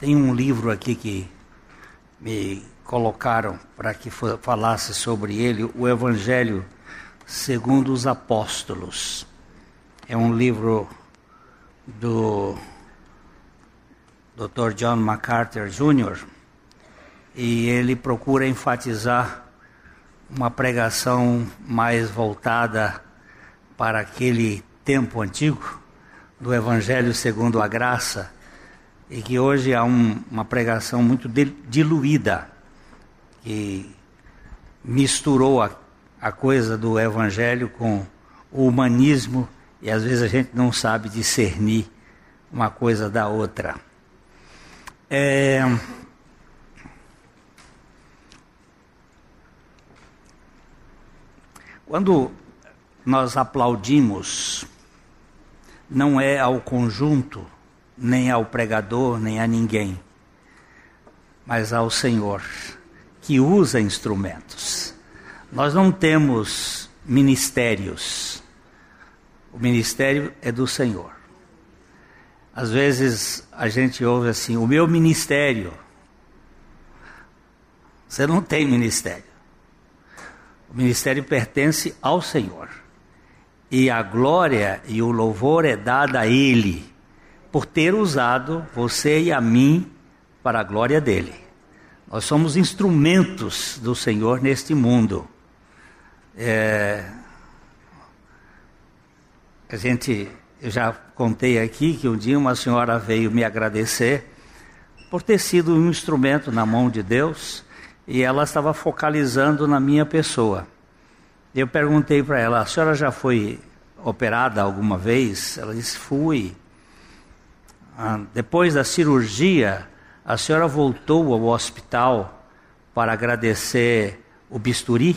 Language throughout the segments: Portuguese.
Tem um livro aqui que me colocaram para que falasse sobre ele, o Evangelho segundo os Apóstolos. É um livro do Dr. John MacArthur Jr. e ele procura enfatizar uma pregação mais voltada para aquele tempo antigo do Evangelho segundo a graça e que hoje há um, uma pregação muito diluída, que misturou a, a coisa do Evangelho com o humanismo e às vezes a gente não sabe discernir uma coisa da outra. É... Quando nós aplaudimos, não é ao conjunto nem ao pregador, nem a ninguém, mas ao Senhor, que usa instrumentos. Nós não temos ministérios, o ministério é do Senhor. Às vezes a gente ouve assim: o meu ministério. Você não tem ministério. O ministério pertence ao Senhor. E a glória e o louvor é dada a Ele por ter usado você e a mim para a glória dele. Nós somos instrumentos do Senhor neste mundo. É, a gente, eu já contei aqui que um dia uma senhora veio me agradecer por ter sido um instrumento na mão de Deus e ela estava focalizando na minha pessoa. Eu perguntei para ela: a senhora já foi operada alguma vez? Ela disse: fui. Ah, depois da cirurgia, a senhora voltou ao hospital para agradecer o bisturi?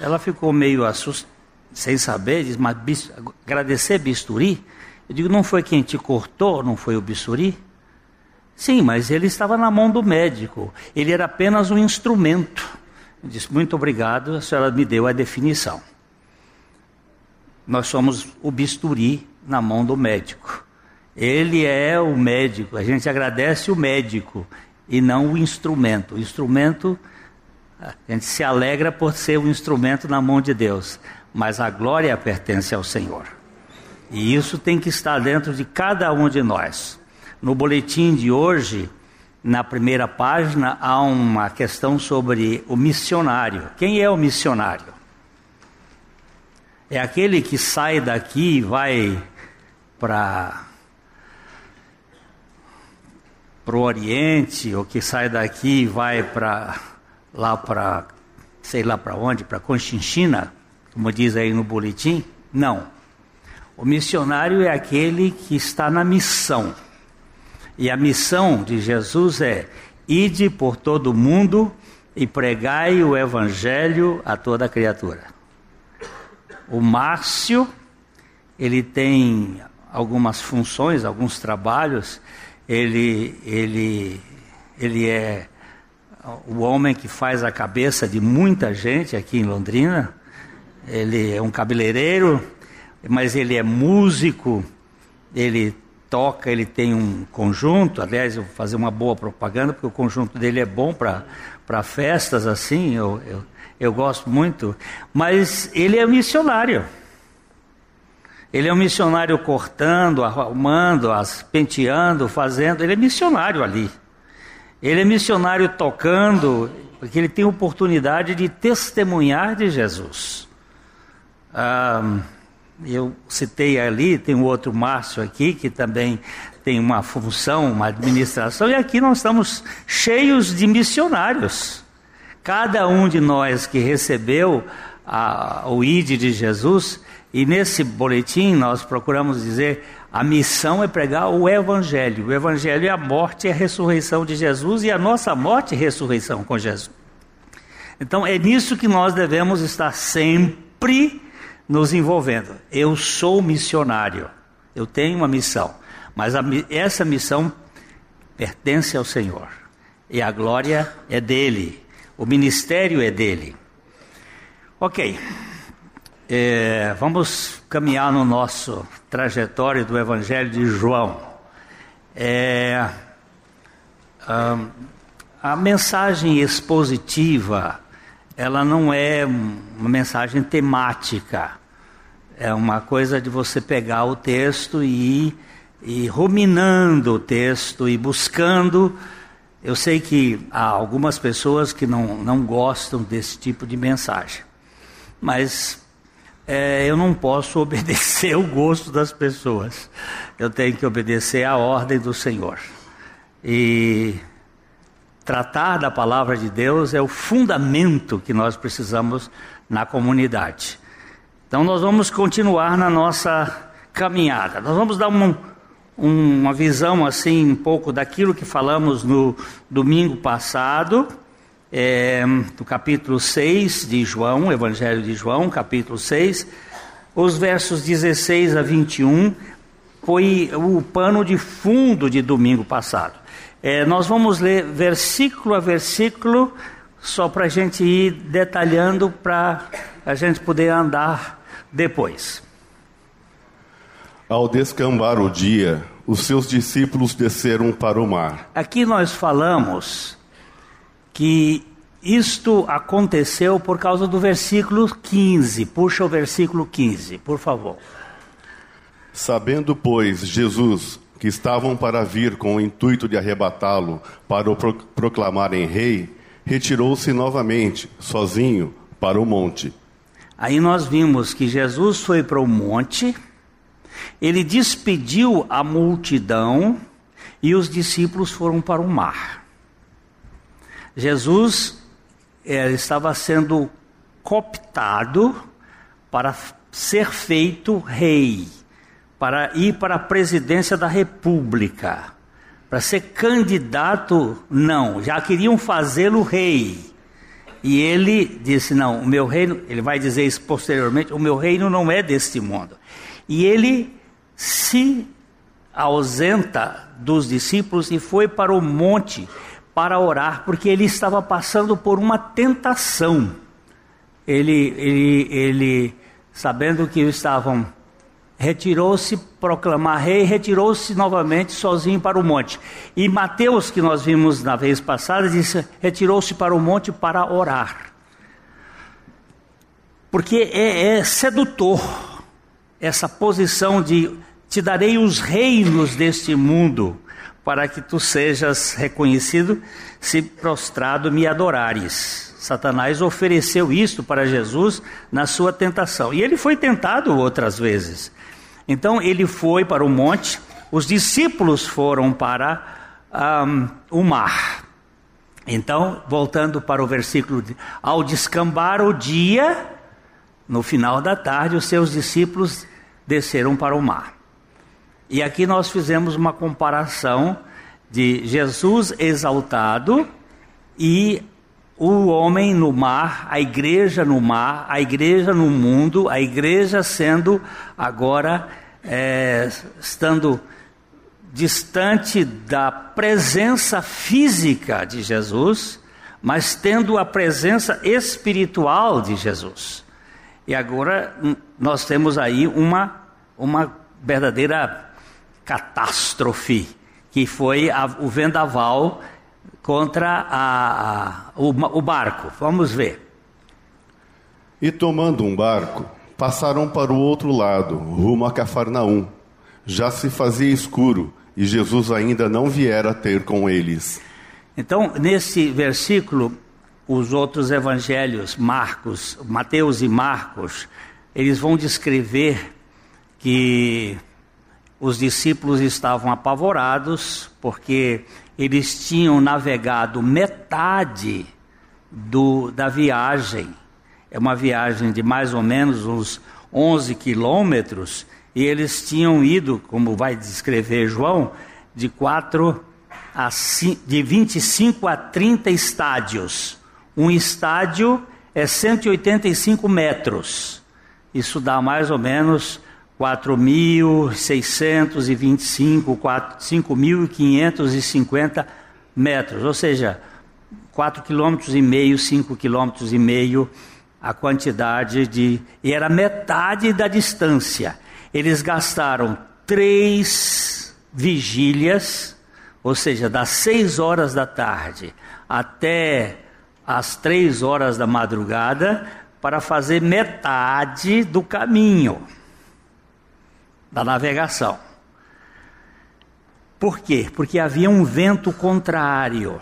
Ela ficou meio assustada, sem saber, diz, mas bis, agradecer bisturi? Eu digo, não foi quem te cortou, não foi o bisturi? Sim, mas ele estava na mão do médico, ele era apenas um instrumento. Eu disse, muito obrigado, a senhora me deu a definição. Nós somos o bisturi na mão do médico. Ele é o médico, a gente agradece o médico e não o instrumento. O instrumento, a gente se alegra por ser um instrumento na mão de Deus, mas a glória pertence ao Senhor. E isso tem que estar dentro de cada um de nós. No boletim de hoje, na primeira página, há uma questão sobre o missionário. Quem é o missionário? É aquele que sai daqui e vai para para o Oriente, ou que sai daqui e vai para lá para, sei lá para onde, para Conchinchina, como diz aí no boletim. Não. O missionário é aquele que está na missão. E a missão de Jesus é: ide por todo o mundo e pregai o evangelho a toda criatura. O Márcio, ele tem algumas funções, alguns trabalhos ele, ele, ele é o homem que faz a cabeça de muita gente aqui em Londrina. Ele é um cabeleireiro, mas ele é músico, ele toca, ele tem um conjunto. Aliás, eu vou fazer uma boa propaganda, porque o conjunto dele é bom para festas assim, eu, eu, eu gosto muito. Mas ele é missionário. Ele é um missionário cortando, arrumando, penteando, fazendo. Ele é missionário ali. Ele é missionário tocando, porque ele tem oportunidade de testemunhar de Jesus. Ah, eu citei ali, tem um outro Márcio aqui, que também tem uma função, uma administração, e aqui nós estamos cheios de missionários. Cada um de nós que recebeu a, o ID de Jesus e nesse boletim nós procuramos dizer a missão é pregar o evangelho. O evangelho é a morte e a ressurreição de Jesus e a nossa morte e ressurreição com Jesus. Então é nisso que nós devemos estar sempre nos envolvendo. Eu sou missionário. Eu tenho uma missão, mas a, essa missão pertence ao Senhor. E a glória é dele. O ministério é dele. OK. É, vamos caminhar no nosso trajetório do Evangelho de João. É, a mensagem expositiva, ela não é uma mensagem temática. É uma coisa de você pegar o texto e ir, ir ruminando o texto e buscando. Eu sei que há algumas pessoas que não, não gostam desse tipo de mensagem, mas é, eu não posso obedecer o gosto das pessoas. Eu tenho que obedecer à ordem do Senhor. E tratar da palavra de Deus é o fundamento que nós precisamos na comunidade. Então nós vamos continuar na nossa caminhada. Nós vamos dar um, um, uma visão assim um pouco daquilo que falamos no domingo passado, é, do capítulo 6 de João, Evangelho de João, capítulo 6, os versos 16 a 21, foi o pano de fundo de domingo passado. É, nós vamos ler versículo a versículo, só para a gente ir detalhando, para a gente poder andar depois. Ao descambar o dia, os seus discípulos desceram para o mar. Aqui nós falamos que isto aconteceu por causa do versículo 15. Puxa o versículo 15, por favor. Sabendo, pois, Jesus que estavam para vir com o intuito de arrebatá-lo para o proclamarem rei, retirou-se novamente, sozinho, para o monte. Aí nós vimos que Jesus foi para o monte, ele despediu a multidão e os discípulos foram para o mar. Jesus é, estava sendo cooptado para ser feito rei, para ir para a presidência da República, para ser candidato, não, já queriam fazê-lo rei. E ele disse: Não, o meu reino, ele vai dizer isso posteriormente: o meu reino não é deste mundo. E ele se ausenta dos discípulos e foi para o monte para orar, porque ele estava passando por uma tentação. Ele, ele, ele sabendo que estavam, retirou-se proclamar rei, retirou-se novamente sozinho para o monte. E Mateus, que nós vimos na vez passada, disse: retirou-se para o monte para orar. Porque é, é sedutor essa posição de te darei os reinos deste mundo para que tu sejas reconhecido se prostrado me adorares. Satanás ofereceu isto para Jesus na sua tentação. E ele foi tentado outras vezes. Então ele foi para o monte, os discípulos foram para um, o mar. Então, voltando para o versículo, ao descambar o dia, no final da tarde, os seus discípulos desceram para o mar. E aqui nós fizemos uma comparação de Jesus exaltado e o homem no mar, a igreja no mar, a igreja no mundo, a igreja sendo agora, é, estando distante da presença física de Jesus, mas tendo a presença espiritual de Jesus. E agora nós temos aí uma, uma verdadeira catástrofe, que foi a, o vendaval contra a, a, o, o barco. Vamos ver. E tomando um barco, passaram para o outro lado, rumo a Cafarnaum. Já se fazia escuro e Jesus ainda não viera ter com eles. Então, nesse versículo, os outros evangelhos, Marcos, Mateus e Marcos, eles vão descrever que os discípulos estavam apavorados porque eles tinham navegado metade do, da viagem. É uma viagem de mais ou menos uns 11 quilômetros e eles tinham ido, como vai descrever João, de 4 a 5, de 25 a 30 estádios. Um estádio é 185 metros. Isso dá mais ou menos 4.625, 5.550 metros, ou seja, 4 quilômetros e meio, 5 quilômetros e meio a quantidade de e era metade da distância. Eles gastaram três vigílias, ou seja, das seis horas da tarde até as três horas da madrugada, para fazer metade do caminho da navegação. Por quê? Porque havia um vento contrário.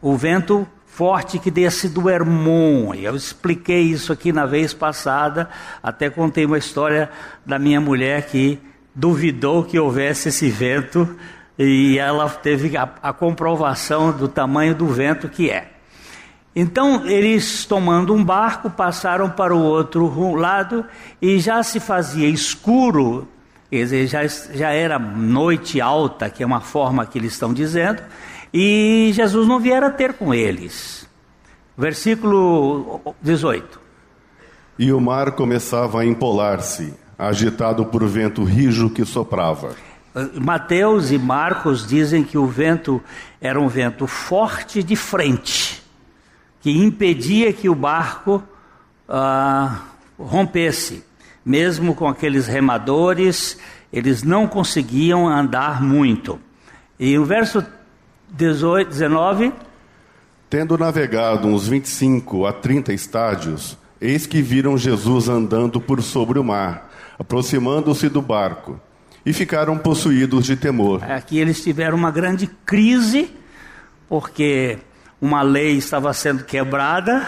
O vento forte que desce do Hermon. Eu expliquei isso aqui na vez passada, até contei uma história da minha mulher que duvidou que houvesse esse vento e ela teve a, a comprovação do tamanho do vento que é. Então eles, tomando um barco, passaram para o outro lado e já se fazia escuro, já, já era noite alta, que é uma forma que eles estão dizendo, e Jesus não viera ter com eles. Versículo 18. E o mar começava a empolar-se, agitado por vento rijo que soprava. Mateus e Marcos dizem que o vento era um vento forte de frente, que impedia que o barco ah, rompesse. Mesmo com aqueles remadores, eles não conseguiam andar muito. E o verso 18, 19. Tendo navegado uns 25 a 30 estádios, eis que viram Jesus andando por sobre o mar, aproximando-se do barco e ficaram possuídos de temor. Aqui eles tiveram uma grande crise, porque uma lei estava sendo quebrada,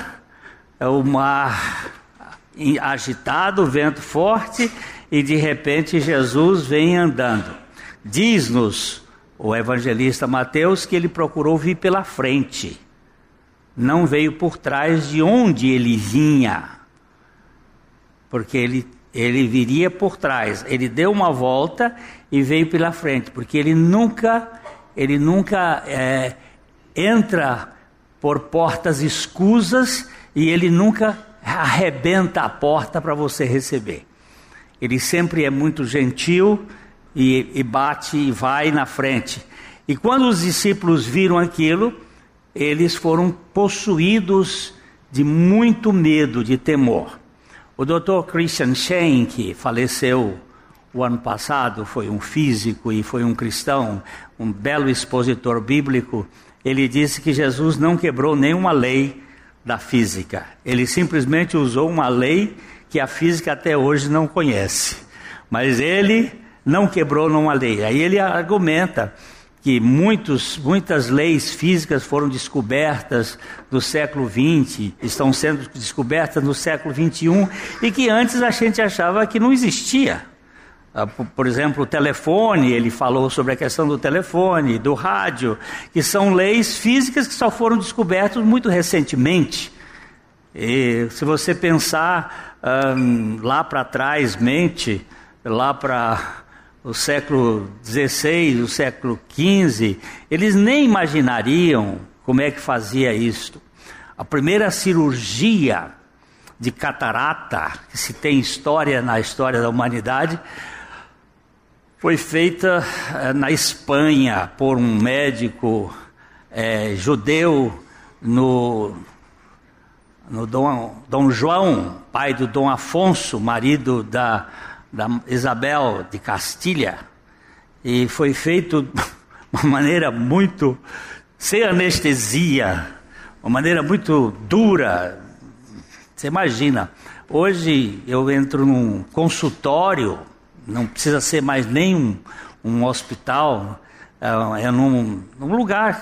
é o mar agitado, o vento forte, e de repente Jesus vem andando. Diz-nos o evangelista Mateus que ele procurou vir pela frente, não veio por trás de onde ele vinha, porque ele ele viria por trás. Ele deu uma volta e veio pela frente, porque ele nunca, ele nunca é, entra por portas escusas e ele nunca arrebenta a porta para você receber. Ele sempre é muito gentil e, e bate e vai na frente. E quando os discípulos viram aquilo, eles foram possuídos de muito medo, de temor. O Dr. Christian Shane, que faleceu o ano passado, foi um físico e foi um cristão, um belo expositor bíblico, ele disse que Jesus não quebrou nenhuma lei da física. Ele simplesmente usou uma lei que a física até hoje não conhece. Mas ele não quebrou nenhuma lei. Aí ele argumenta que muitos, muitas leis físicas foram descobertas no século XX, estão sendo descobertas no século XXI, e que antes a gente achava que não existia. Ah, por exemplo, o telefone, ele falou sobre a questão do telefone, do rádio, que são leis físicas que só foram descobertas muito recentemente. E se você pensar lá para trás, mente, lá para o século XVI, o século XV, eles nem imaginariam como é que fazia isto. A primeira cirurgia de catarata que se tem história na história da humanidade foi feita eh, na Espanha por um médico eh, judeu no, no Dom, Dom João, pai do Dom Afonso, marido da da Isabel de Castilha e foi feito de uma maneira muito sem anestesia, uma maneira muito dura. Você imagina, hoje eu entro num consultório, não precisa ser mais nem um, um hospital, é, é num, num lugar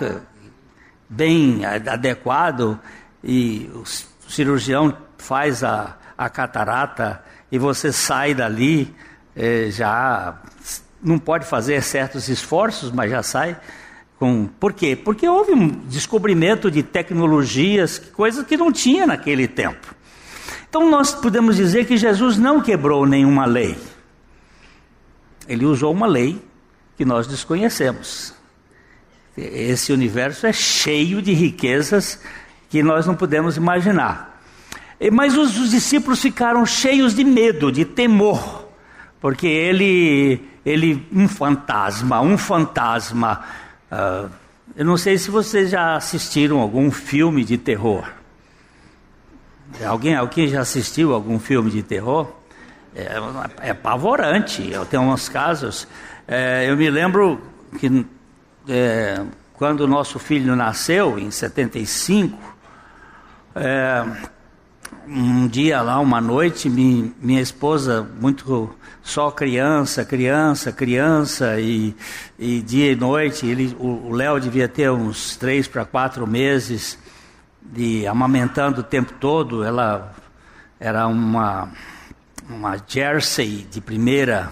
bem adequado e o cirurgião faz a, a catarata e você sai dali, é, já não pode fazer certos esforços, mas já sai com. Por quê? Porque houve um descobrimento de tecnologias, coisas que não tinha naquele tempo. Então nós podemos dizer que Jesus não quebrou nenhuma lei. Ele usou uma lei que nós desconhecemos. Esse universo é cheio de riquezas que nós não podemos imaginar. Mas os, os discípulos ficaram cheios de medo, de temor, porque ele, ele um fantasma, um fantasma. Uh, eu não sei se vocês já assistiram algum filme de terror. Alguém, alguém já assistiu algum filme de terror? É, é apavorante. Eu tenho uns casos. É, eu me lembro que é, quando o nosso filho nasceu, em 75, é, um dia lá, uma noite, mi, minha esposa, muito só criança, criança, criança, e, e dia e noite, ele, o Léo devia ter uns três para quatro meses, de amamentando o tempo todo, ela era uma, uma jersey de primeira,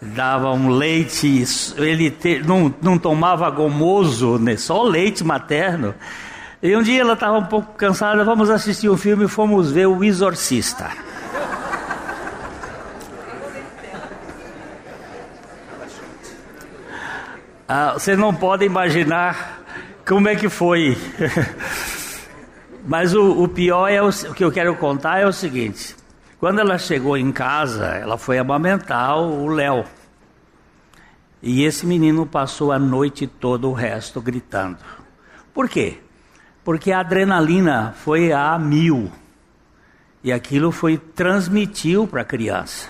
dava um leite, ele te, não, não tomava gomoso, né, só leite materno, e um dia ela estava um pouco cansada, vamos assistir um filme e fomos ver O Exorcista. Ah, você não pode imaginar como é que foi. Mas o, o pior é o, o, que eu quero contar é o seguinte: quando ela chegou em casa, ela foi amamentar o Léo. E esse menino passou a noite toda o resto gritando. Por quê? porque a adrenalina foi a mil. E aquilo foi transmitiu para a criança.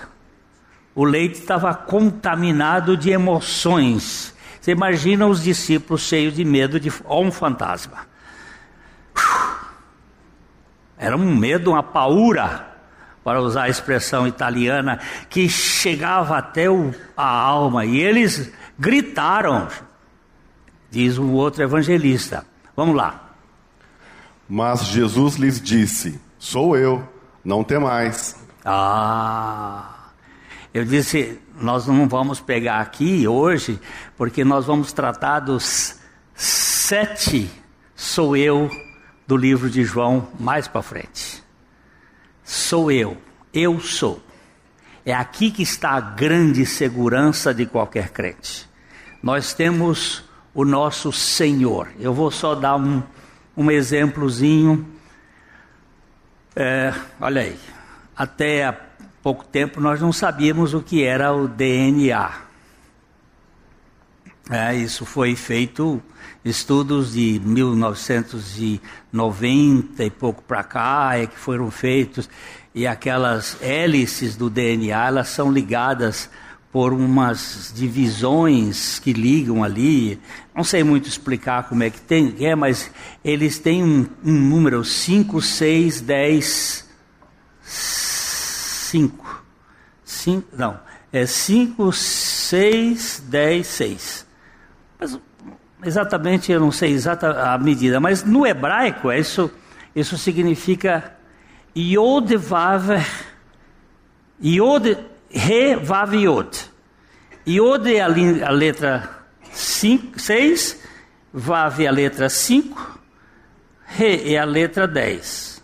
O leite estava contaminado de emoções. Você imagina os discípulos cheios de medo de um fantasma. Era um medo, uma paura, para usar a expressão italiana, que chegava até o, a alma. E eles gritaram, diz um outro evangelista. Vamos lá. Mas Jesus lhes disse: Sou eu, não temais. Ah, eu disse: Nós não vamos pegar aqui hoje, porque nós vamos tratar dos sete sou eu do livro de João mais para frente. Sou eu, eu sou. É aqui que está a grande segurança de qualquer crente. Nós temos o nosso Senhor. Eu vou só dar um, um exemplozinho. É, olha aí, até há pouco tempo nós não sabíamos o que era o DNA. É, isso foi feito estudos de 1990 e pouco para cá é que foram feitos e aquelas hélices do DNA elas são ligadas por umas divisões que ligam ali. Não sei muito explicar como é que tem, é, mas eles têm um, um número 5, 6, 10, 5. 5, não, é 5, 6, 10, 6. Mas exatamente, eu não sei exata a medida, mas no hebraico isso, isso significa Yod Vav Yod Re, Vav, Yod. Yod é a, a letra 6, Vav é a letra 5, Re é a letra 10.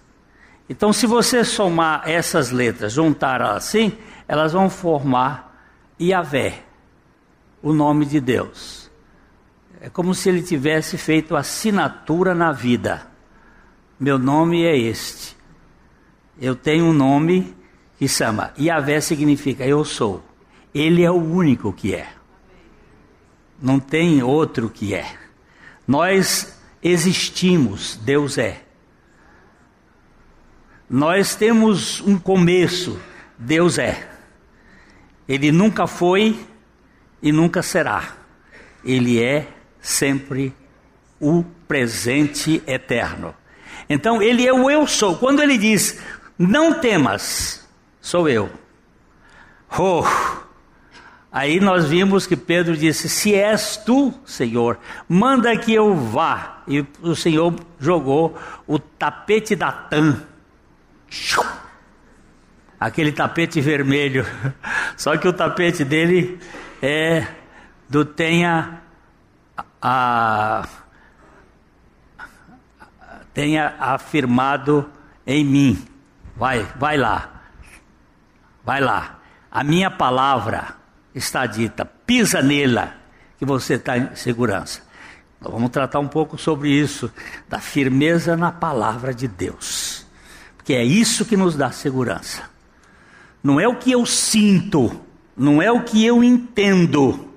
Então, se você somar essas letras, juntar assim, elas vão formar Yahvé, o nome de Deus. É como se ele tivesse feito assinatura na vida. Meu nome é este. Eu tenho um nome que chama Yahvé significa eu sou. Ele é o único que é. Não tem outro que é. Nós existimos, Deus é. Nós temos um começo, Deus é. Ele nunca foi e nunca será. Ele é sempre o presente eterno. Então, ele é o eu sou. Quando ele diz, não temas, sou eu. Oh! Aí nós vimos que Pedro disse: Se és tu, Senhor, manda que eu vá. E o Senhor jogou o tapete da Tã. Aquele tapete vermelho. Só que o tapete dele é do tenha a, tenha afirmado em mim. Vai, vai lá. Vai lá. A minha palavra está dita. Pisa nela, que você está em segurança. Vamos tratar um pouco sobre isso, da firmeza na palavra de Deus. Porque é isso que nos dá segurança. Não é o que eu sinto, não é o que eu entendo,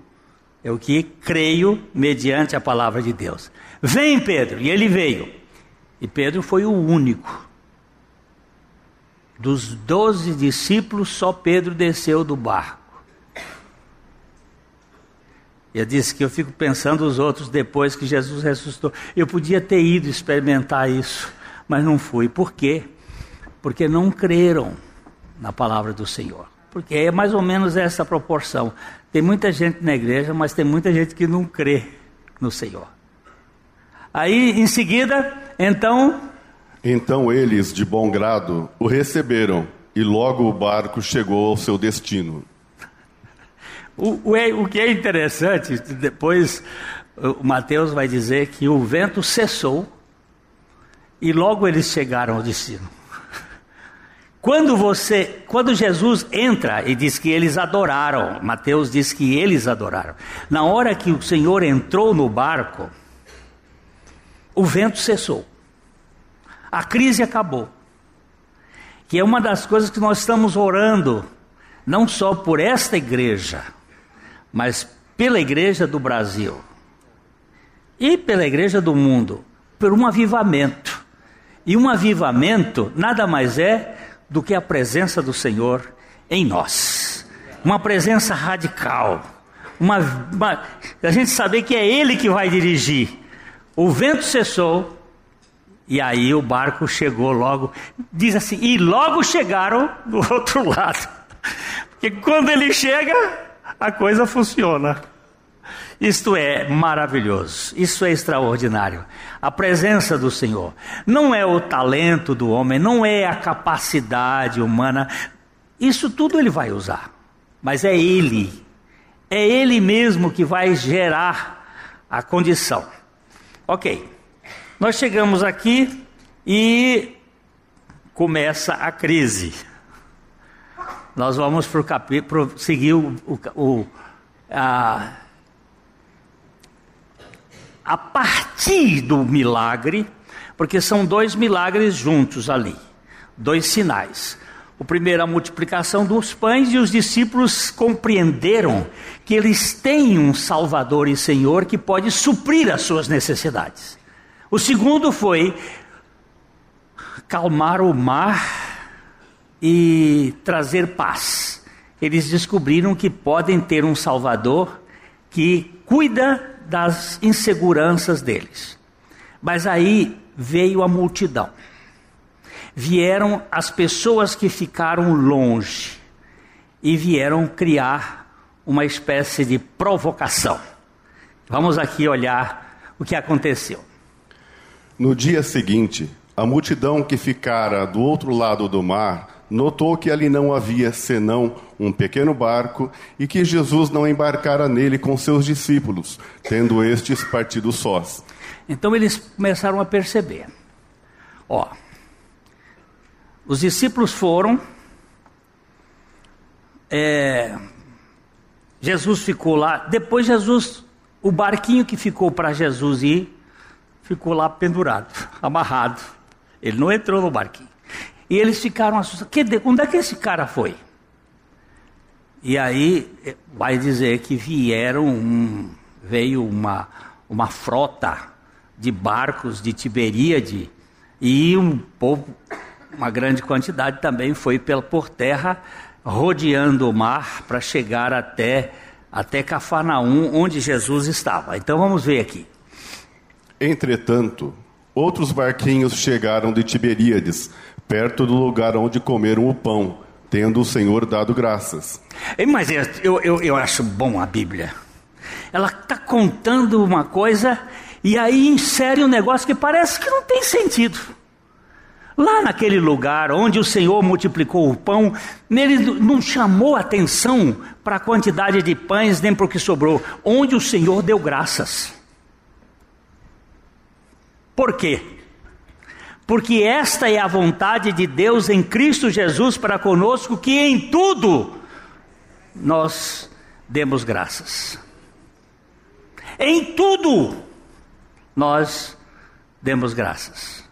é o que creio mediante a palavra de Deus. Vem, Pedro, e ele veio. E Pedro foi o único dos doze discípulos, só Pedro desceu do barco. Eu disse que eu fico pensando os outros depois que Jesus ressuscitou. Eu podia ter ido experimentar isso, mas não fui. Por quê? Porque não creram na palavra do Senhor. Porque é mais ou menos essa proporção. Tem muita gente na igreja, mas tem muita gente que não crê no Senhor. Aí, em seguida, então. Então eles, de bom grado, o receberam, e logo o barco chegou ao seu destino. O, o, é, o que é interessante, depois o Mateus vai dizer que o vento cessou e logo eles chegaram ao destino. Quando você, quando Jesus entra e diz que eles adoraram, Mateus diz que eles adoraram. Na hora que o Senhor entrou no barco, o vento cessou. A crise acabou. Que é uma das coisas que nós estamos orando, não só por esta igreja, mas pela igreja do Brasil e pela igreja do mundo, por um avivamento. E um avivamento nada mais é do que a presença do Senhor em nós. Uma presença radical. Uma, uma, a gente saber que é Ele que vai dirigir. O vento cessou e aí o barco chegou logo. Diz assim, e logo chegaram do outro lado. Porque quando ele chega, a coisa funciona. Isto é maravilhoso, isso é extraordinário. A presença do Senhor não é o talento do homem, não é a capacidade humana, isso tudo ele vai usar, mas é Ele, é Ele mesmo que vai gerar a condição. Ok, nós chegamos aqui e começa a crise. Nós vamos para o capítulo, seguir o, o, o a, a partir do milagre, porque são dois milagres juntos ali, dois sinais. O primeiro, a multiplicação dos pães, e os discípulos compreenderam que eles têm um Salvador e Senhor que pode suprir as suas necessidades. O segundo foi calmar o mar e trazer paz. Eles descobriram que podem ter um Salvador que cuida das inseguranças deles. Mas aí veio a multidão. Vieram as pessoas que ficaram longe e vieram criar uma espécie de provocação. Vamos aqui olhar o que aconteceu. No dia seguinte, a multidão que ficara do outro lado do mar notou que ali não havia senão um pequeno barco e que Jesus não embarcara nele com seus discípulos, tendo estes partido sós. Então eles começaram a perceber: ó, os discípulos foram, é, Jesus ficou lá, depois Jesus, o barquinho que ficou para Jesus ir, ficou lá pendurado, amarrado. Ele não entrou no barquinho. E eles ficaram assustados. Que, onde é que esse cara foi? E aí eh, vai dizer que vieram, um, veio uma, uma frota de barcos de Tiberíade e um povo, uma grande quantidade também foi pela, por terra, rodeando o mar para chegar até, até Cafarnaum, onde Jesus estava. Então vamos ver aqui. Entretanto, outros barquinhos chegaram de Tiberíades perto do lugar onde comeram o pão, tendo o Senhor dado graças. Mas eu, eu, eu acho bom a Bíblia. Ela está contando uma coisa e aí insere um negócio que parece que não tem sentido. Lá naquele lugar onde o Senhor multiplicou o pão, ele não chamou atenção para a quantidade de pães nem para o que sobrou, onde o Senhor deu graças. Por quê? Porque esta é a vontade de Deus em Cristo Jesus para conosco, que em tudo nós demos graças. Em tudo nós demos graças.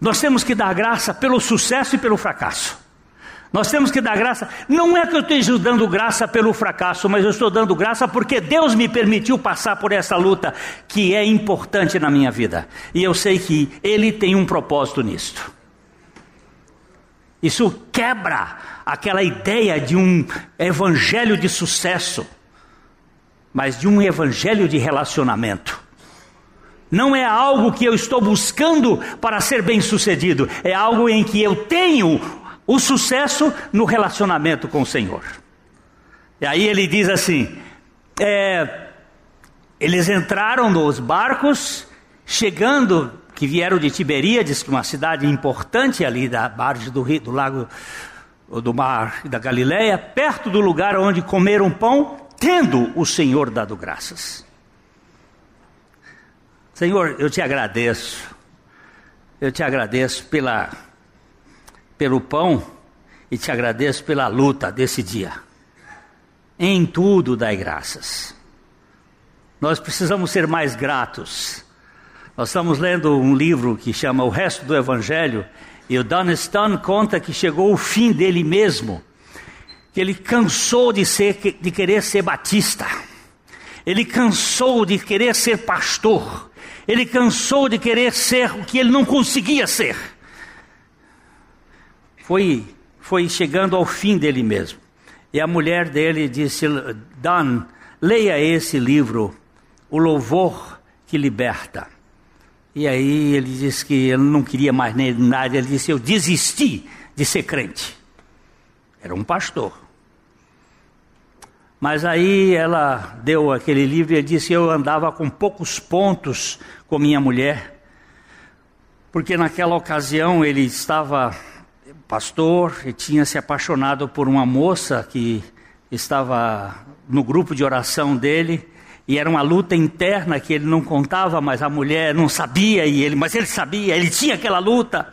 Nós temos que dar graça pelo sucesso e pelo fracasso. Nós temos que dar graça. Não é que eu esteja dando graça pelo fracasso, mas eu estou dando graça porque Deus me permitiu passar por essa luta que é importante na minha vida. E eu sei que Ele tem um propósito nisto. Isso quebra aquela ideia de um evangelho de sucesso. mas de um evangelho de relacionamento. Não é algo que eu estou buscando para ser bem-sucedido, é algo em que eu tenho o sucesso no relacionamento com o Senhor. E aí ele diz assim: é, eles entraram nos barcos, chegando, que vieram de Tiberíades, uma cidade importante ali da margem do, rio, do lago do mar da Galileia, perto do lugar onde comeram pão, tendo o Senhor dado graças. Senhor, eu te agradeço. Eu te agradeço pela pelo pão e te agradeço pela luta desse dia. Em tudo dai graças. Nós precisamos ser mais gratos. Nós estamos lendo um livro que chama O Resto do Evangelho, e o Dunstan conta que chegou o fim dele mesmo, que ele cansou de ser de querer ser batista. Ele cansou de querer ser pastor. Ele cansou de querer ser o que ele não conseguia ser. Foi, foi chegando ao fim dele mesmo. E a mulher dele disse: Dan, leia esse livro, O Louvor que Liberta. E aí ele disse que ele não queria mais nada. Ele disse: Eu desisti de ser crente. Era um pastor. Mas aí ela deu aquele livro e disse: Eu andava com poucos pontos com minha mulher, porque naquela ocasião ele estava pastor e tinha se apaixonado por uma moça que estava no grupo de oração dele. E era uma luta interna que ele não contava, mas a mulher não sabia, e ele, mas ele sabia, ele tinha aquela luta.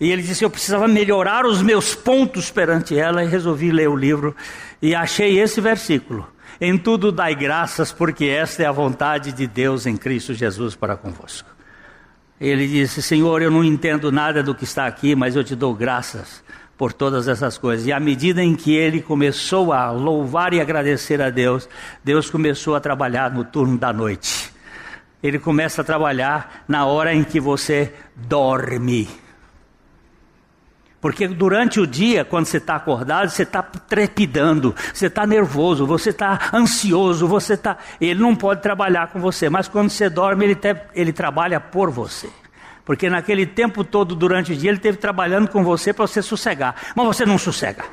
E ele disse: Eu precisava melhorar os meus pontos perante ela, e resolvi ler o livro. E achei esse versículo: Em tudo dai graças, porque esta é a vontade de Deus em Cristo Jesus para convosco. Ele disse: Senhor, eu não entendo nada do que está aqui, mas eu te dou graças por todas essas coisas. E à medida em que ele começou a louvar e agradecer a Deus, Deus começou a trabalhar no turno da noite. Ele começa a trabalhar na hora em que você dorme. Porque durante o dia, quando você está acordado, você está trepidando, você está nervoso, você está ansioso, você está. Ele não pode trabalhar com você, mas quando você dorme, ele, te... ele trabalha por você. Porque naquele tempo todo, durante o dia, ele esteve trabalhando com você para você sossegar. Mas você não sossega.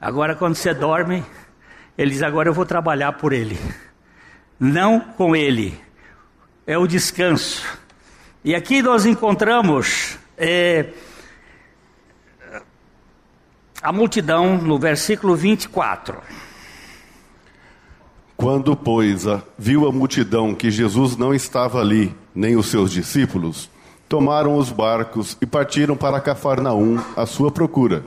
Agora, quando você dorme, ele diz: Agora eu vou trabalhar por ele. Não com ele. É o descanso. E aqui nós encontramos. É, a multidão no versículo 24. Quando, pois, viu a multidão que Jesus não estava ali, nem os seus discípulos, tomaram os barcos e partiram para Cafarnaum à sua procura.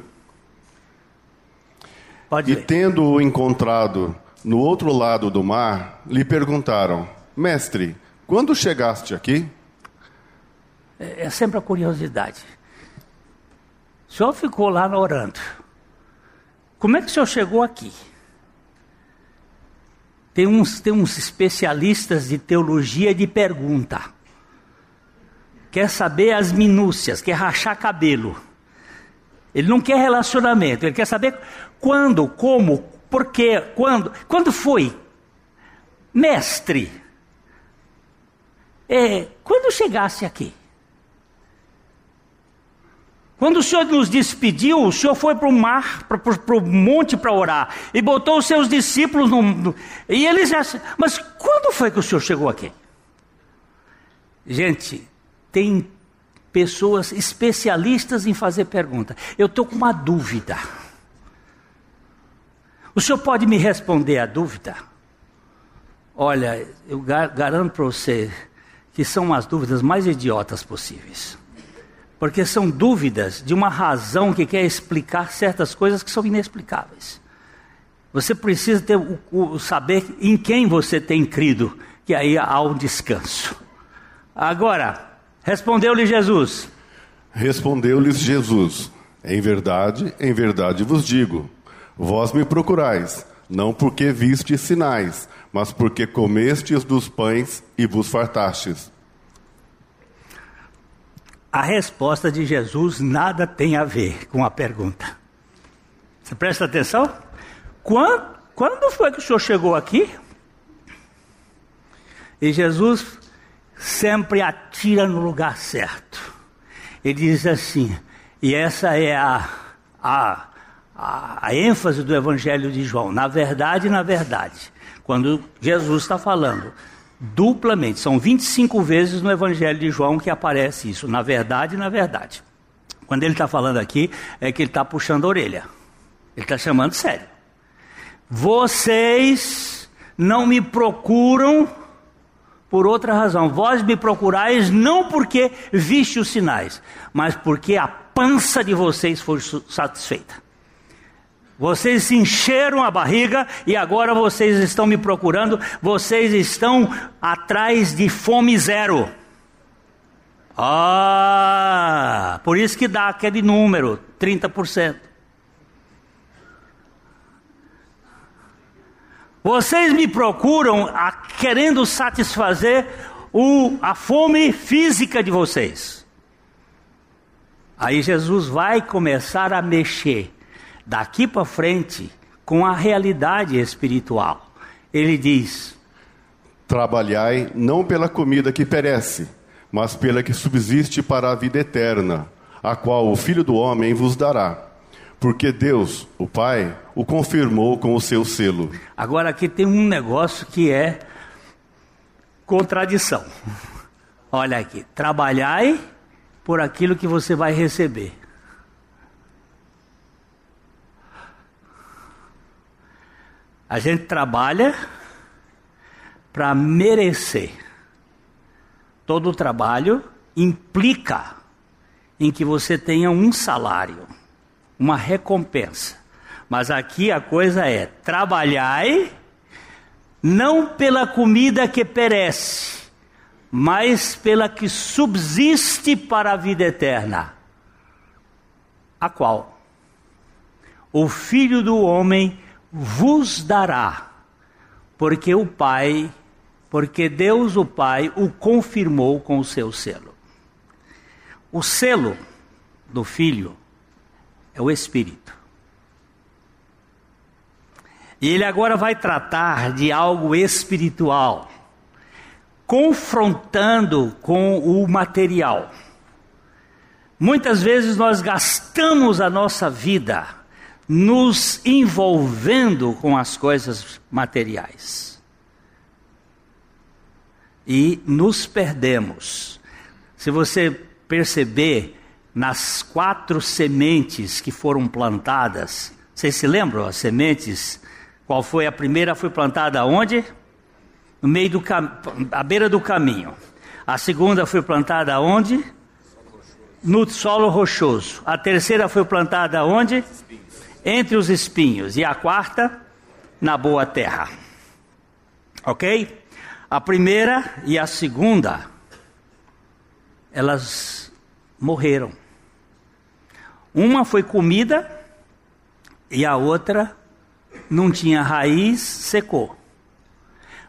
Pode e tendo-o encontrado no outro lado do mar, lhe perguntaram: Mestre, quando chegaste aqui? É, é sempre a curiosidade. O senhor ficou lá orando. Como é que o senhor chegou aqui? Tem uns, tem uns especialistas de teologia de pergunta. Quer saber as minúcias, quer rachar cabelo. Ele não quer relacionamento, ele quer saber quando, como, por quê, quando. Quando foi? Mestre, é, quando chegasse aqui? Quando o Senhor nos despediu, o Senhor foi para o mar, para o monte para orar, e botou os seus discípulos no, no, E eles. Mas quando foi que o Senhor chegou aqui? Gente, tem pessoas especialistas em fazer pergunta. Eu estou com uma dúvida. O senhor pode me responder a dúvida? Olha, eu garanto para você que são as dúvidas mais idiotas possíveis. Porque são dúvidas de uma razão que quer explicar certas coisas que são inexplicáveis. Você precisa ter o, o saber em quem você tem crido, que aí há um descanso. Agora, respondeu-lhe Jesus. Respondeu-lhes Jesus: Em verdade, em verdade vos digo, vós me procurais, não porque vistes sinais, mas porque comestes dos pães e vos fartastes. A resposta de Jesus nada tem a ver com a pergunta. Você presta atenção? Quando, quando foi que o senhor chegou aqui? E Jesus sempre atira no lugar certo. Ele diz assim, e essa é a, a, a, a ênfase do Evangelho de João, na verdade, na verdade. Quando Jesus está falando duplamente, são 25 vezes no Evangelho de João que aparece isso, na verdade, na verdade. Quando ele está falando aqui, é que ele está puxando a orelha. Ele está chamando sério. Vocês não me procuram por outra razão. Vós me procurais não porque viste os sinais, mas porque a pança de vocês foi satisfeita. Vocês se encheram a barriga e agora vocês estão me procurando, vocês estão atrás de fome zero. Ah, por isso que dá aquele número, 30%. Vocês me procuram a, querendo satisfazer o, a fome física de vocês. Aí Jesus vai começar a mexer daqui para frente com a realidade espiritual. Ele diz: Trabalhai não pela comida que perece, mas pela que subsiste para a vida eterna, a qual o Filho do Homem vos dará porque Deus, o Pai, o confirmou com o seu selo. Agora aqui tem um negócio que é contradição. Olha aqui, trabalhai por aquilo que você vai receber. A gente trabalha para merecer. Todo trabalho implica em que você tenha um salário uma recompensa. Mas aqui a coisa é: trabalhai não pela comida que perece, mas pela que subsiste para a vida eterna. A qual? O Filho do Homem vos dará, porque o Pai, porque Deus o Pai o confirmou com o seu selo. O selo do Filho é o Espírito. E ele agora vai tratar de algo espiritual, confrontando com o material. Muitas vezes nós gastamos a nossa vida nos envolvendo com as coisas materiais. E nos perdemos. Se você perceber, nas quatro sementes que foram plantadas. Vocês se lembram as sementes? Qual foi a primeira? Foi plantada onde? No meio do cam... à beira do caminho. A segunda foi plantada onde? No solo rochoso. A terceira foi plantada onde? Entre os espinhos. E a quarta? Na boa terra. Ok? A primeira e a segunda, elas morreram. Uma foi comida e a outra não tinha raiz, secou.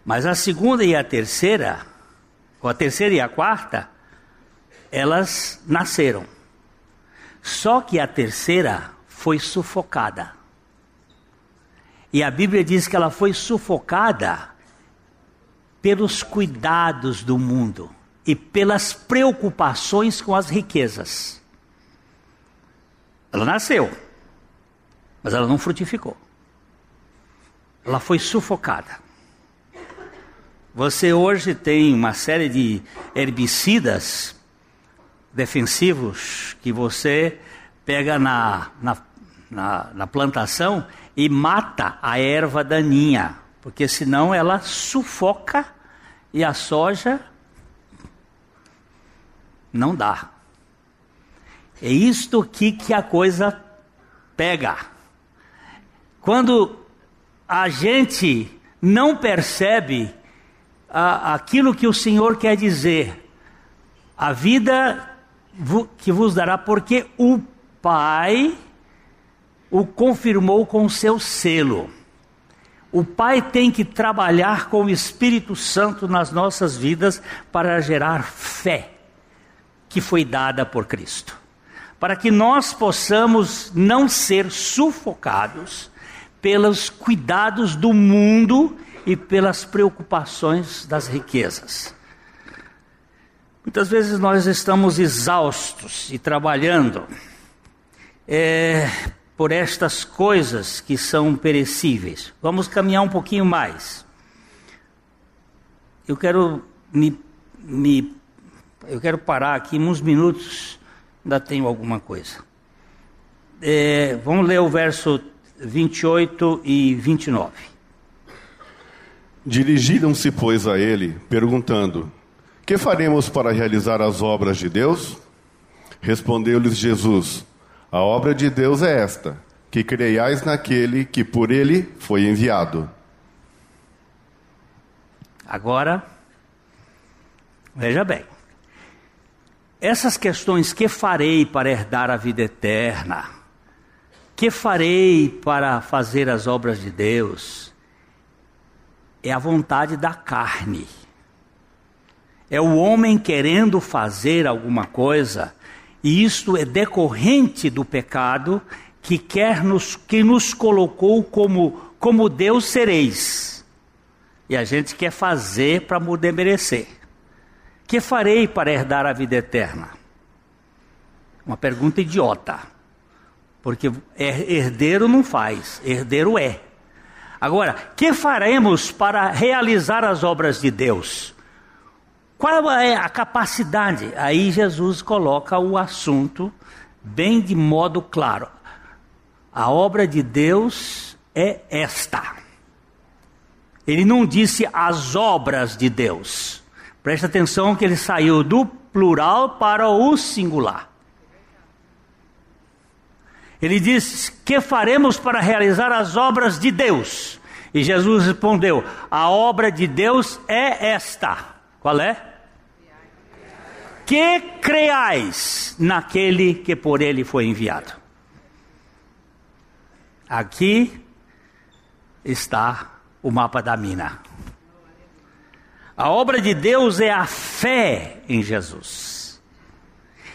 Mas a segunda e a terceira, ou a terceira e a quarta, elas nasceram. Só que a terceira foi sufocada. E a Bíblia diz que ela foi sufocada pelos cuidados do mundo e pelas preocupações com as riquezas. Ela nasceu, mas ela não frutificou. Ela foi sufocada. Você hoje tem uma série de herbicidas defensivos que você pega na, na, na, na plantação e mata a erva daninha, porque senão ela sufoca e a soja não dá. É isto aqui que a coisa pega. Quando a gente não percebe a, aquilo que o Senhor quer dizer, a vida que vos dará, porque o Pai o confirmou com o seu selo. O Pai tem que trabalhar com o Espírito Santo nas nossas vidas para gerar fé que foi dada por Cristo para que nós possamos não ser sufocados pelos cuidados do mundo e pelas preocupações das riquezas. Muitas vezes nós estamos exaustos e trabalhando é, por estas coisas que são perecíveis. Vamos caminhar um pouquinho mais. Eu quero me, me eu quero parar aqui uns minutos, ainda tenho alguma coisa. É, vamos ler o verso 28 e 29. Dirigiram-se, pois, a ele, perguntando: Que faremos para realizar as obras de Deus? Respondeu-lhes Jesus: A obra de Deus é esta, que creiais naquele que por ele foi enviado. Agora, veja bem. Essas questões, que farei para herdar a vida eterna? Que farei para fazer as obras de Deus? É a vontade da carne. É o homem querendo fazer alguma coisa, e isto é decorrente do pecado que quer nos que nos colocou como como Deus sereis. E a gente quer fazer para merecer. Que farei para herdar a vida eterna? Uma pergunta idiota. Porque herdeiro não faz, herdeiro é. Agora, que faremos para realizar as obras de Deus? Qual é a capacidade? Aí Jesus coloca o assunto bem de modo claro. A obra de Deus é esta. Ele não disse as obras de Deus. Presta atenção que ele saiu do plural para o singular. Ele disse: Que faremos para realizar as obras de Deus? E Jesus respondeu: A obra de Deus é esta. Qual é? Que creais naquele que por ele foi enviado. Aqui está o mapa da mina. A obra de Deus é a fé em Jesus.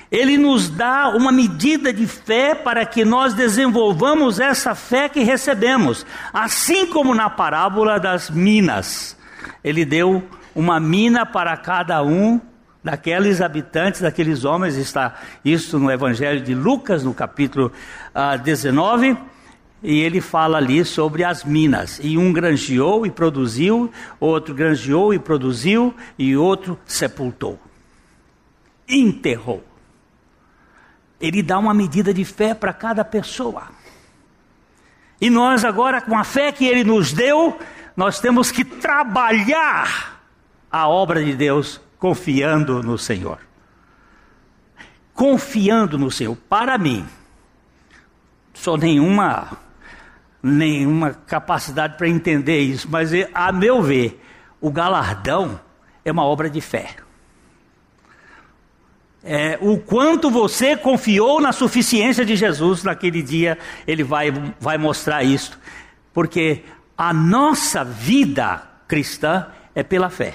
Ele nos dá uma medida de fé para que nós desenvolvamos essa fé que recebemos, assim como na parábola das minas. Ele deu uma mina para cada um daqueles habitantes, daqueles homens, está isso no Evangelho de Lucas, no capítulo uh, ah, 19 e ele fala ali sobre as minas. E um granjeou e produziu, outro granjeou e produziu, e outro sepultou. Enterrou. Ele dá uma medida de fé para cada pessoa. E nós agora, com a fé que ele nos deu, nós temos que trabalhar a obra de Deus confiando no Senhor. Confiando no Senhor. Para mim, sou nenhuma nenhuma capacidade para entender isso, mas a meu ver, o galardão é uma obra de fé. É, o quanto você confiou na suficiência de Jesus naquele dia, ele vai, vai mostrar isso. Porque a nossa vida cristã é pela fé.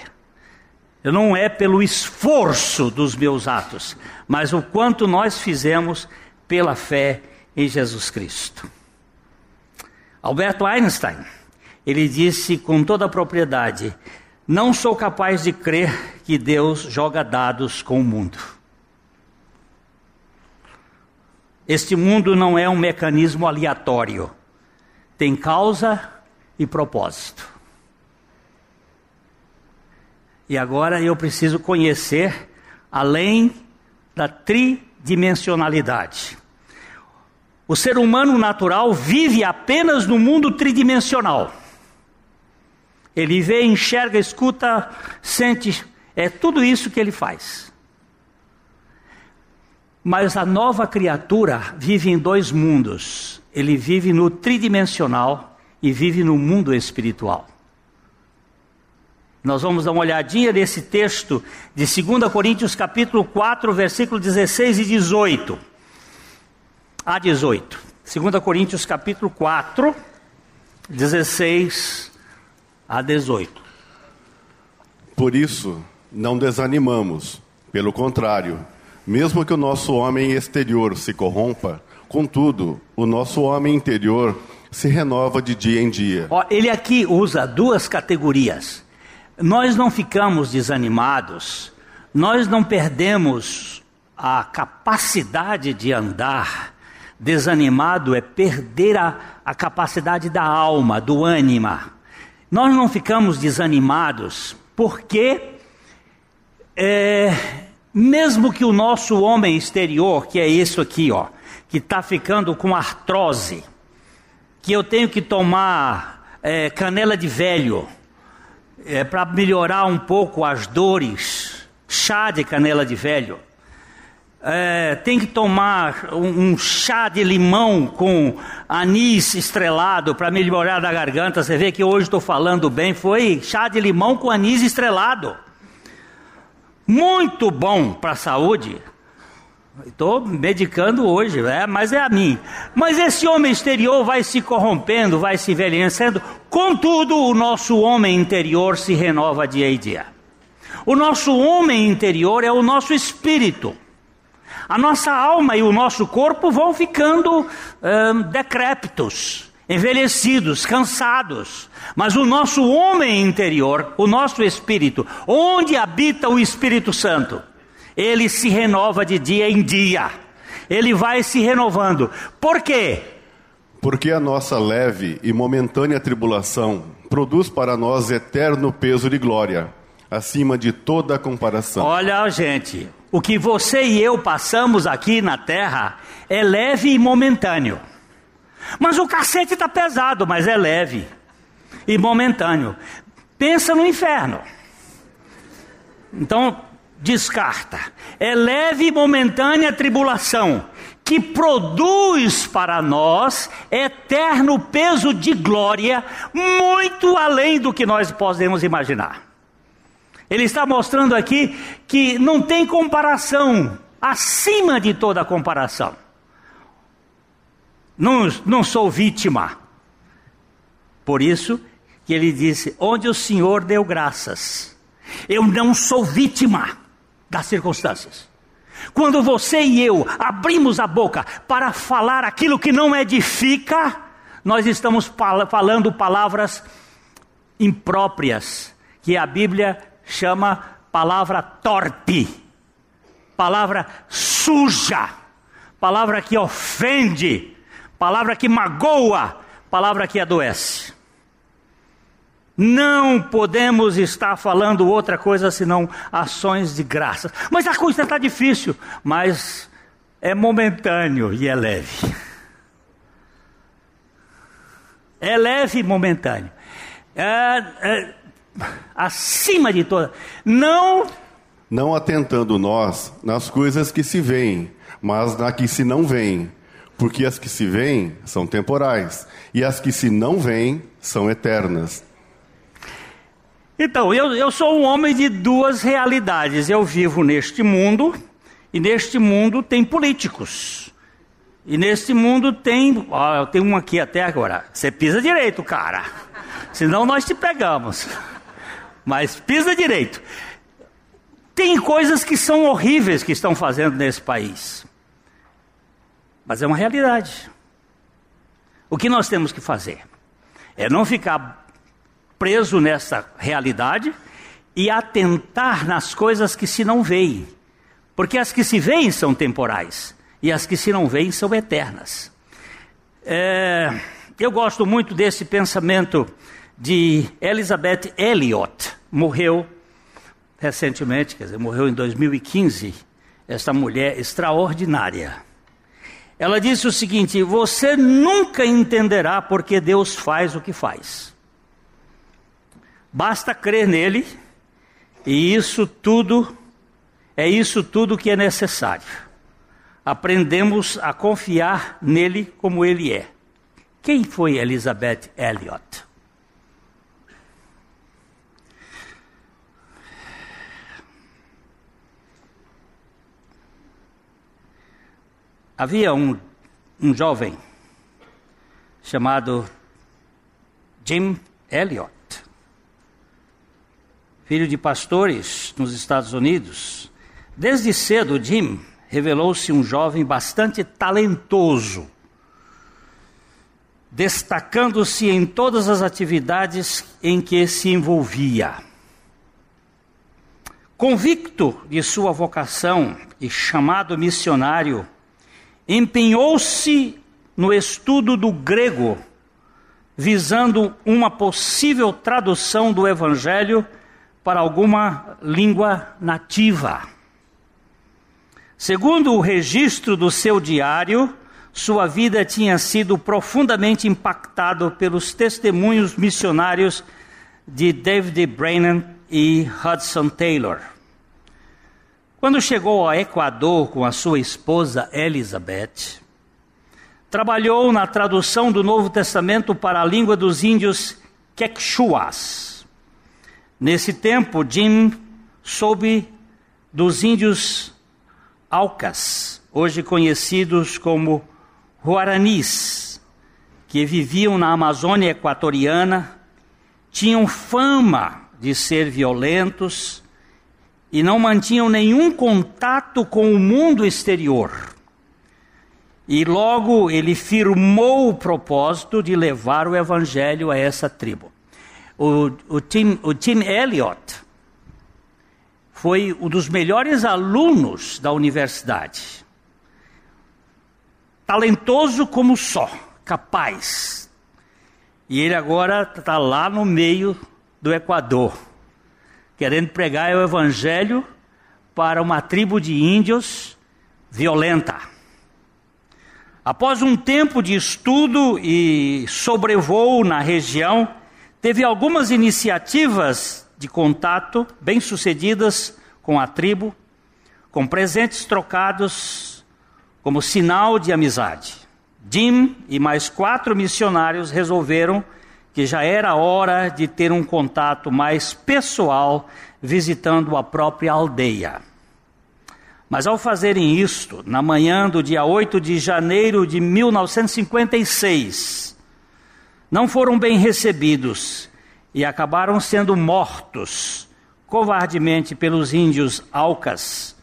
Não é pelo esforço dos meus atos, mas o quanto nós fizemos pela fé em Jesus Cristo. Alberto Einstein, ele disse com toda a propriedade: Não sou capaz de crer que Deus joga dados com o mundo. Este mundo não é um mecanismo aleatório, tem causa e propósito. E agora eu preciso conhecer além da tridimensionalidade. O ser humano natural vive apenas no mundo tridimensional. Ele vê, enxerga, escuta, sente, é tudo isso que ele faz. Mas a nova criatura vive em dois mundos. Ele vive no tridimensional e vive no mundo espiritual. Nós vamos dar uma olhadinha nesse texto de 2 Coríntios capítulo 4, versículo 16 e 18 a 18. 2 Coríntios capítulo 4, 16 a 18. Por isso, não desanimamos, pelo contrário, mesmo que o nosso homem exterior se corrompa, contudo, o nosso homem interior se renova de dia em dia. Ó, ele aqui usa duas categorias. Nós não ficamos desanimados, nós não perdemos a capacidade de andar. Desanimado é perder a, a capacidade da alma, do ânima. Nós não ficamos desanimados porque, é, mesmo que o nosso homem exterior, que é isso aqui, ó, que está ficando com artrose, que eu tenho que tomar é, canela de velho é, para melhorar um pouco as dores, chá de canela de velho. É, tem que tomar um, um, chá de limão com anis estrelado para melhorar da garganta. Você vê que hoje estou falando bem. Foi chá de limão com anis estrelado. Muito bom para a saúde. Estou medicando hoje, é, mas é a mim. Mas esse homem exterior vai se corrompendo, vai se envelhecendo. Contudo, o nosso homem interior se renova dia e dia. O nosso homem interior é o nosso espírito. A nossa alma e o nosso corpo vão ficando hum, decrépitos, envelhecidos, cansados. Mas o nosso homem interior, o nosso espírito, onde habita o Espírito Santo, ele se renova de dia em dia. Ele vai se renovando. Por quê? Porque a nossa leve e momentânea tribulação produz para nós eterno peso de glória, acima de toda comparação. Olha, gente, o que você e eu passamos aqui na terra é leve e momentâneo. Mas o cacete está pesado, mas é leve e momentâneo. Pensa no inferno. Então, descarta. É leve e momentânea tribulação que produz para nós eterno peso de glória, muito além do que nós podemos imaginar. Ele está mostrando aqui que não tem comparação, acima de toda comparação. Não, não sou vítima. Por isso que ele disse: onde o Senhor deu graças, eu não sou vítima das circunstâncias. Quando você e eu abrimos a boca para falar aquilo que não edifica, nós estamos falando palavras impróprias, que a Bíblia chama palavra torpe, palavra suja, palavra que ofende, palavra que magoa, palavra que adoece. Não podemos estar falando outra coisa senão ações de graça. Mas a coisa está difícil, mas é momentâneo e é leve. É leve e momentâneo. É, é, acima de toda. Não. Não atentando nós nas coisas que se veem, mas na que se não veem. Porque as que se veem são temporais, e as que se não veem são eternas. Então, eu, eu sou um homem de duas realidades. Eu vivo neste mundo, e neste mundo tem políticos. E neste mundo tem. Ó, eu tenho um aqui até agora. Você pisa direito, cara. Senão nós te pegamos. Mas pisa direito. Tem coisas que são horríveis que estão fazendo nesse país. Mas é uma realidade. O que nós temos que fazer? É não ficar preso nessa realidade e atentar nas coisas que se não veem. Porque as que se veem são temporais e as que se não veem são eternas. É, eu gosto muito desse pensamento de Elizabeth Elliot, morreu recentemente, quer dizer, morreu em 2015, esta mulher extraordinária. Ela disse o seguinte: Você nunca entenderá porque Deus faz o que faz. Basta crer nele, e isso tudo, é isso tudo que é necessário. Aprendemos a confiar nele como ele é. Quem foi Elizabeth Elliot? Havia um, um jovem chamado Jim Elliot filho de pastores nos Estados Unidos. Desde cedo, Jim revelou-se um jovem bastante talentoso. destacando-se em todas as atividades em que se envolvia. Convicto de sua vocação e chamado missionário, empenhou-se no estudo do grego, visando uma possível tradução do Evangelho para alguma língua nativa. Segundo o registro do seu diário, sua vida tinha sido profundamente impactada pelos testemunhos missionários de David Brennan e Hudson Taylor. Quando chegou ao Equador com a sua esposa Elizabeth, trabalhou na tradução do Novo Testamento para a língua dos índios Quechuas. Nesse tempo, Jim soube dos índios Aucas, hoje conhecidos como Guaranis, que viviam na Amazônia equatoriana, tinham fama de ser violentos e não mantinham nenhum contato com o mundo exterior. E logo ele firmou o propósito de levar o evangelho a essa tribo. O, o, Tim, o Tim Elliot foi um dos melhores alunos da universidade talentoso como só, capaz. E ele agora está lá no meio do Equador, querendo pregar o evangelho para uma tribo de índios violenta. Após um tempo de estudo e sobrevoo na região, teve algumas iniciativas de contato bem-sucedidas com a tribo, com presentes trocados como sinal de amizade. Jim e mais quatro missionários resolveram que já era hora de ter um contato mais pessoal visitando a própria aldeia. Mas ao fazerem isto, na manhã do dia 8 de janeiro de 1956, não foram bem recebidos e acabaram sendo mortos covardemente pelos índios Alcas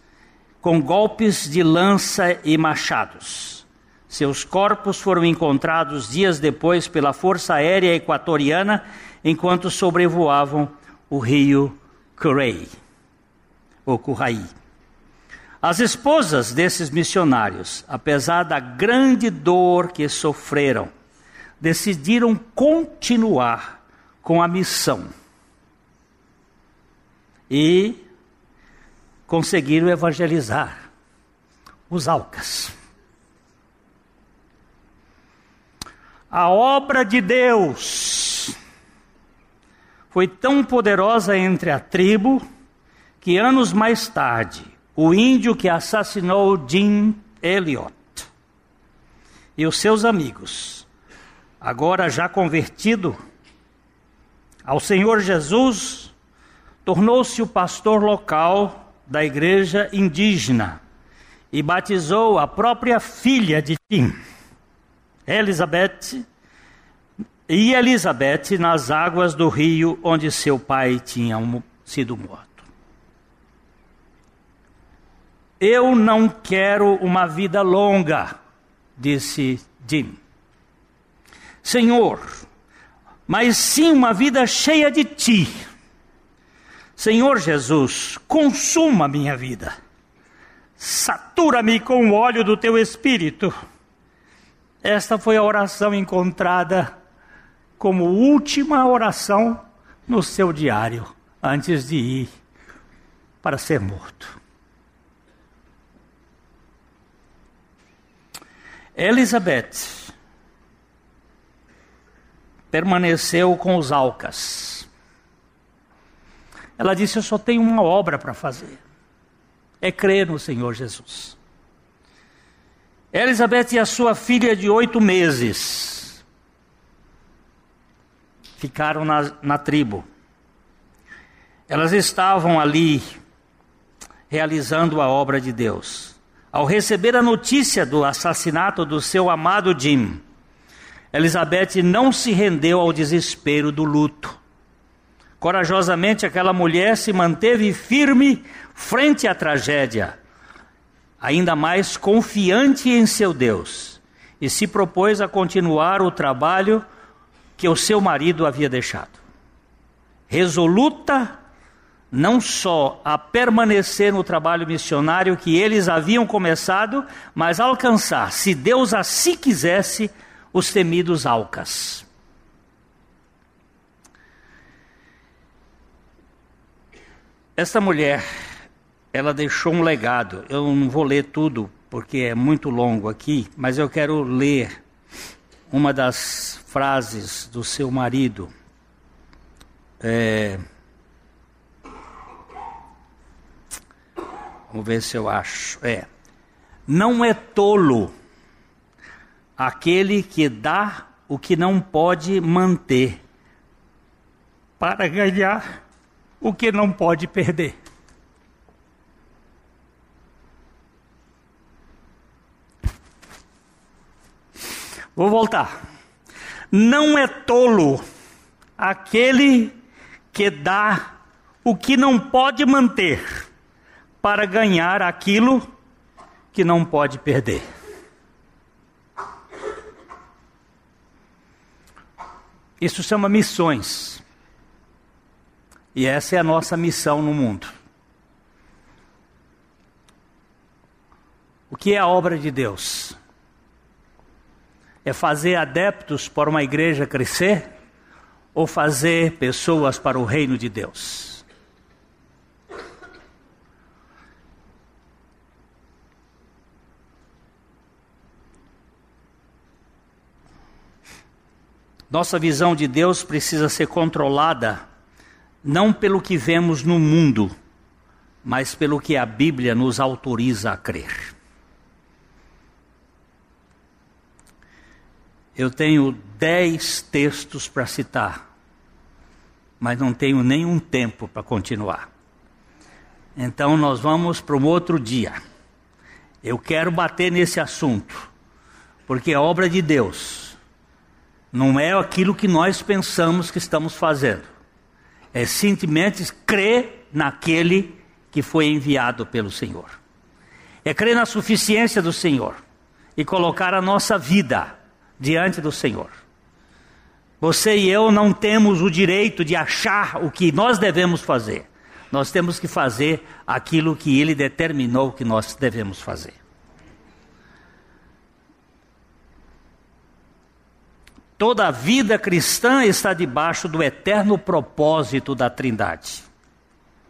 com golpes de lança e machados. Seus corpos foram encontrados dias depois pela Força Aérea Equatoriana enquanto sobrevoavam o rio Curei, ou Curraí. As esposas desses missionários, apesar da grande dor que sofreram, decidiram continuar com a missão. E conseguiram evangelizar os Alcas. A obra de Deus foi tão poderosa entre a tribo que anos mais tarde, o índio que assassinou Jim Elliot e os seus amigos, agora já convertido ao Senhor Jesus, tornou-se o pastor local da igreja indígena e batizou a própria filha de Tim, Elizabeth, e Elizabeth nas águas do rio onde seu pai tinha sido morto. Eu não quero uma vida longa, disse Jim. Senhor, mas sim uma vida cheia de ti Senhor Jesus, consuma minha vida, satura-me com o óleo do teu espírito. Esta foi a oração encontrada como última oração no seu diário antes de ir para ser morto. Elizabeth permaneceu com os Alcas ela disse: Eu só tenho uma obra para fazer. É crer no Senhor Jesus. Elizabeth e a sua filha de oito meses ficaram na, na tribo. Elas estavam ali realizando a obra de Deus. Ao receber a notícia do assassinato do seu amado Jim, Elizabeth não se rendeu ao desespero do luto. Corajosamente, aquela mulher se manteve firme frente à tragédia, ainda mais confiante em seu Deus, e se propôs a continuar o trabalho que o seu marido havia deixado. Resoluta não só a permanecer no trabalho missionário que eles haviam começado, mas alcançar, se Deus assim quisesse, os temidos Alcas. Esta mulher, ela deixou um legado. Eu não vou ler tudo porque é muito longo aqui, mas eu quero ler uma das frases do seu marido. É, Vamos ver se eu acho. É. Não é tolo aquele que dá o que não pode manter para ganhar o que não pode perder. Vou voltar. Não é tolo aquele que dá o que não pode manter para ganhar aquilo que não pode perder. Isso chama missões. E essa é a nossa missão no mundo. O que é a obra de Deus? É fazer adeptos para uma igreja crescer ou fazer pessoas para o reino de Deus? Nossa visão de Deus precisa ser controlada não pelo que vemos no mundo, mas pelo que a Bíblia nos autoriza a crer. Eu tenho dez textos para citar, mas não tenho nenhum tempo para continuar. Então nós vamos para um outro dia. Eu quero bater nesse assunto, porque é obra de Deus não é aquilo que nós pensamos que estamos fazendo. É simplesmente crer naquele que foi enviado pelo Senhor. É crer na suficiência do Senhor e colocar a nossa vida diante do Senhor. Você e eu não temos o direito de achar o que nós devemos fazer. Nós temos que fazer aquilo que Ele determinou que nós devemos fazer. Toda a vida cristã está debaixo do eterno propósito da Trindade.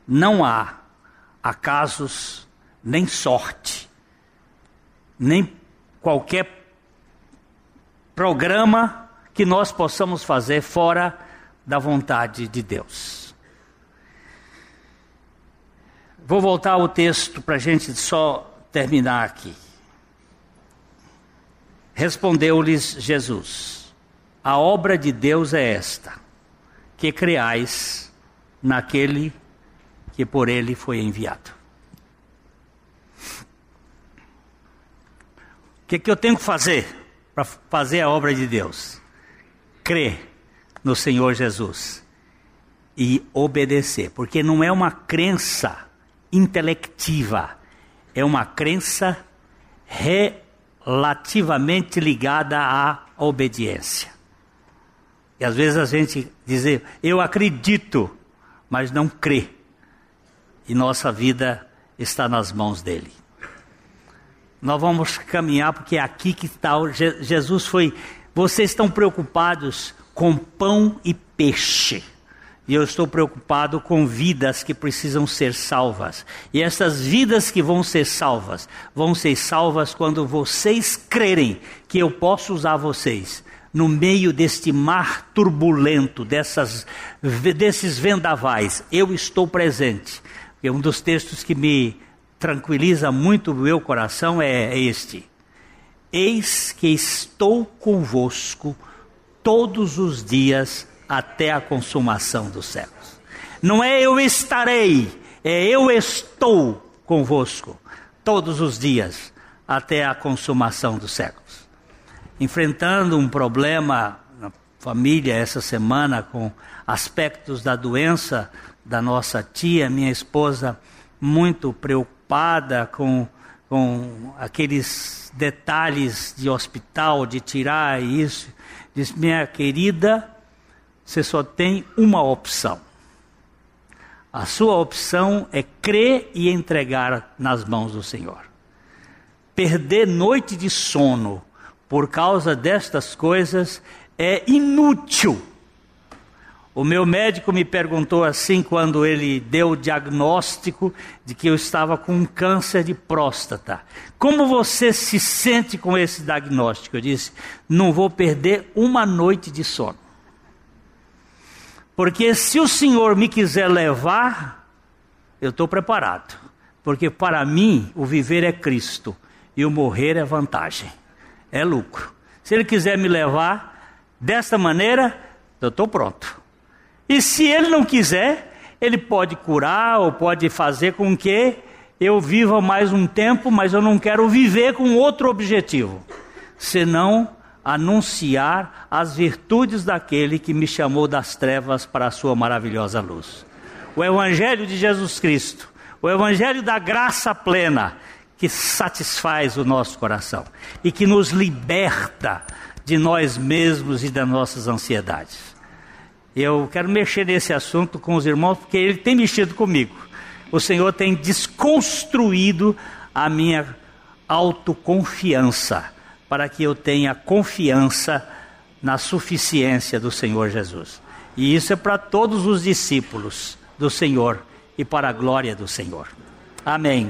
Não há acasos, nem sorte, nem qualquer programa que nós possamos fazer fora da vontade de Deus. Vou voltar ao texto para a gente só terminar aqui. Respondeu-lhes Jesus. A obra de Deus é esta: que creais naquele que por ele foi enviado. O que, que eu tenho que fazer para fazer a obra de Deus? Crer no Senhor Jesus e obedecer, porque não é uma crença intelectiva, é uma crença relativamente ligada à obediência. E às vezes a gente diz, eu acredito, mas não crê. E nossa vida está nas mãos dele. Nós vamos caminhar porque é aqui que está. Jesus foi. Vocês estão preocupados com pão e peixe. E eu estou preocupado com vidas que precisam ser salvas. E essas vidas que vão ser salvas, vão ser salvas quando vocês crerem que eu posso usar vocês no meio deste mar turbulento, dessas, desses vendavais, eu estou presente. E um dos textos que me tranquiliza muito o meu coração é este: Eis que estou convosco todos os dias até a consumação dos séculos. Não é eu estarei, é eu estou convosco todos os dias até a consumação dos séculos enfrentando um problema na família essa semana com aspectos da doença da nossa tia, minha esposa, muito preocupada com com aqueles detalhes de hospital, de tirar isso. Disse, minha querida, você só tem uma opção. A sua opção é crer e entregar nas mãos do Senhor. Perder noite de sono por causa destas coisas é inútil. O meu médico me perguntou assim quando ele deu o diagnóstico de que eu estava com um câncer de próstata. Como você se sente com esse diagnóstico? Eu disse: não vou perder uma noite de sono. Porque se o Senhor me quiser levar, eu estou preparado. Porque para mim o viver é Cristo e o morrer é vantagem, é lucro. Se Ele quiser me levar desta maneira, eu estou pronto. E se Ele não quiser, Ele pode curar ou pode fazer com que eu viva mais um tempo, mas eu não quero viver com outro objetivo, senão anunciar as virtudes daquele que me chamou das trevas para a sua maravilhosa luz. O Evangelho de Jesus Cristo, o Evangelho da graça plena, que satisfaz o nosso coração e que nos liberta de nós mesmos e das nossas ansiedades. Eu quero mexer nesse assunto com os irmãos porque ele tem mexido comigo. O Senhor tem desconstruído a minha autoconfiança para que eu tenha confiança na suficiência do Senhor Jesus. E isso é para todos os discípulos do Senhor e para a glória do Senhor. Amém.